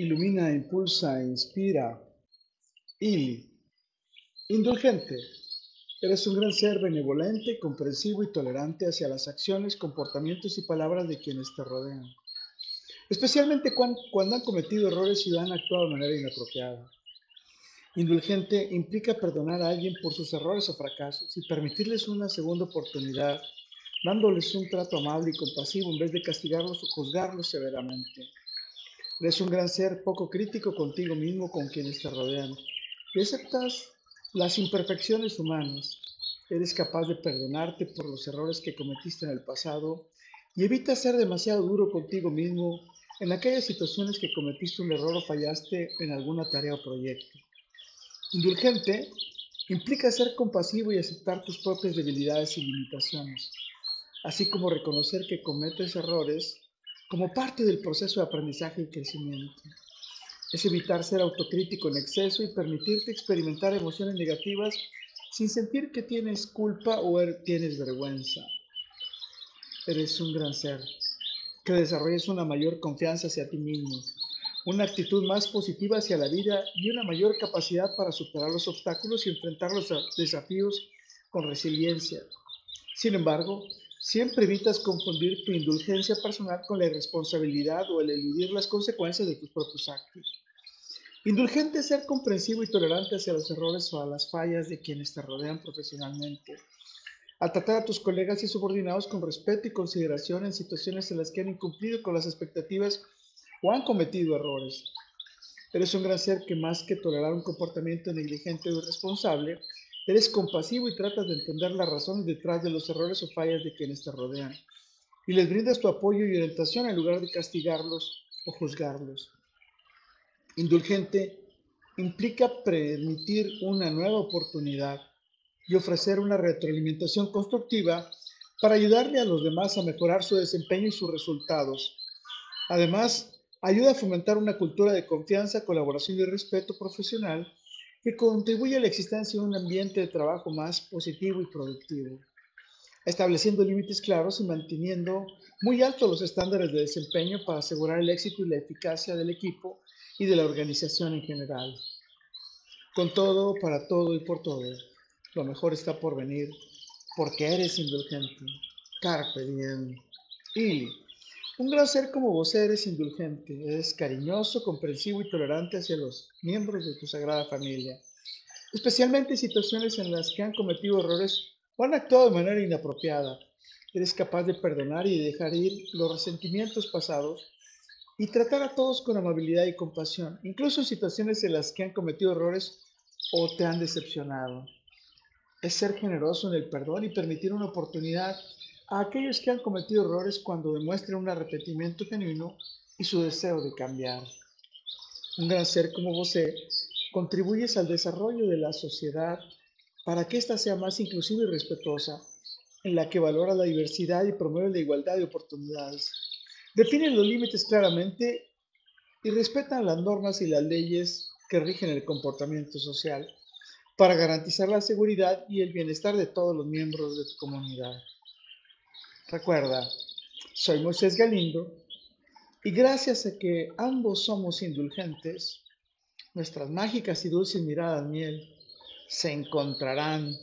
ilumina, impulsa, inspira. Ili. Indulgente. Eres un gran ser benevolente, comprensivo y tolerante hacia las acciones, comportamientos y palabras de quienes te rodean, especialmente cuando, han cometido errores y han actuado de manera inapropiada. Indulgente implica perdonar a alguien por sus errores o fracasos y permitirles una segunda oportunidad, dándoles un trato amable y compasivo en vez de castigarlos o juzgarlos severamente. Eres un gran ser poco crítico contigo mismo, con quienes te rodean, y aceptas las imperfecciones humanas. Eres capaz de perdonarte por los errores que cometiste en el pasado y evitas ser demasiado duro contigo mismo en aquellas situaciones que cometiste un error o fallaste en alguna tarea o proyecto. Indulgente implica ser compasivo y aceptar tus propias debilidades y limitaciones, así como reconocer que cometes errores como parte del proceso de aprendizaje y crecimiento. Es evitar ser autocrítico en exceso y permitirte experimentar emociones negativas sin sentir que tienes culpa o er, tienes vergüenza. Eres un gran ser, que desarrolles una mayor confianza hacia ti mismo, una actitud más positiva hacia la vida y una mayor capacidad para superar los obstáculos y enfrentar los desafíos con resiliencia. Sin embargo, Siempre evitas confundir tu indulgencia personal con la irresponsabilidad o el eludir las consecuencias de tus propios actos. Indulgente es ser comprensivo y tolerante hacia los errores o a las fallas de quienes te rodean profesionalmente. A tratar a tus colegas y subordinados con respeto y consideración en situaciones en las que han incumplido con las expectativas o han cometido errores. Eres un gran ser que más que tolerar un comportamiento negligente o irresponsable, Eres compasivo y tratas de entender las razones detrás de los errores o fallas de quienes te rodean. Y les brindas tu apoyo y orientación en lugar de castigarlos o juzgarlos. Indulgente implica permitir una nueva oportunidad y ofrecer una retroalimentación constructiva para ayudarle a los demás a mejorar su desempeño y sus resultados. Además, ayuda a fomentar una cultura de confianza, colaboración y respeto profesional que contribuye a la existencia de un ambiente de trabajo más positivo y productivo, estableciendo límites claros y manteniendo muy altos los estándares de desempeño para asegurar el éxito y la eficacia del equipo y de la organización en general. Con todo, para todo y por todo, lo mejor está por venir, porque eres indulgente. Carpe diem. Y un gran ser como vos eres indulgente, eres cariñoso, comprensivo y tolerante hacia los miembros de tu sagrada familia, especialmente en situaciones en las que han cometido errores o han actuado de manera inapropiada. Eres capaz de perdonar y dejar ir los resentimientos pasados y tratar a todos con amabilidad y compasión, incluso en situaciones en las que han cometido errores o te han decepcionado. Es ser generoso en el perdón y permitir una oportunidad a aquellos que han cometido errores cuando demuestren un arrepentimiento genuino y su deseo de cambiar. Un gran ser como vos contribuyes al desarrollo de la sociedad para que ésta sea más inclusiva y respetuosa, en la que valora la diversidad y promueve la igualdad de oportunidades. Definen los límites claramente y respetan las normas y las leyes que rigen el comportamiento social para garantizar la seguridad y el bienestar de todos los miembros de tu comunidad. Recuerda, soy Moisés Galindo y gracias a que ambos somos indulgentes, nuestras mágicas y dulces miradas miel se encontrarán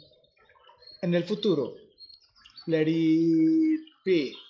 en el futuro. Let it be.